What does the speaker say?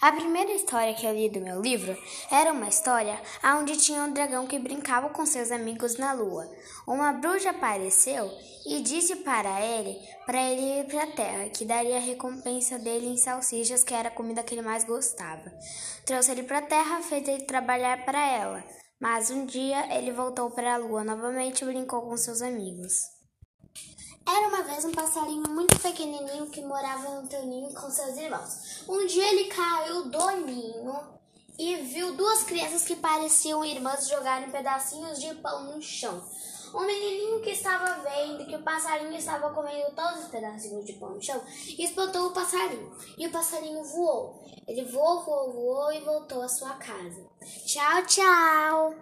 A primeira história que eu li do meu livro era uma história onde tinha um dragão que brincava com seus amigos na lua. Uma bruxa apareceu e disse para ele para ele ir para a terra, que daria a recompensa dele em salsichas, que era a comida que ele mais gostava. Trouxe ele para a terra, fez ele trabalhar para ela. Mas um dia ele voltou para a lua novamente e brincou com seus amigos. Era uma vez um passarinho muito pequenininho que morava no seu ninho com seus irmãos. Um dia ele caiu do ninho e viu duas crianças que pareciam irmãs jogarem pedacinhos de pão no chão. O menininho que estava vendo que o passarinho estava comendo todos os pedacinhos de pão no chão espantou o passarinho. E o passarinho voou. Ele voou, voou, voou e voltou à sua casa. Tchau, tchau!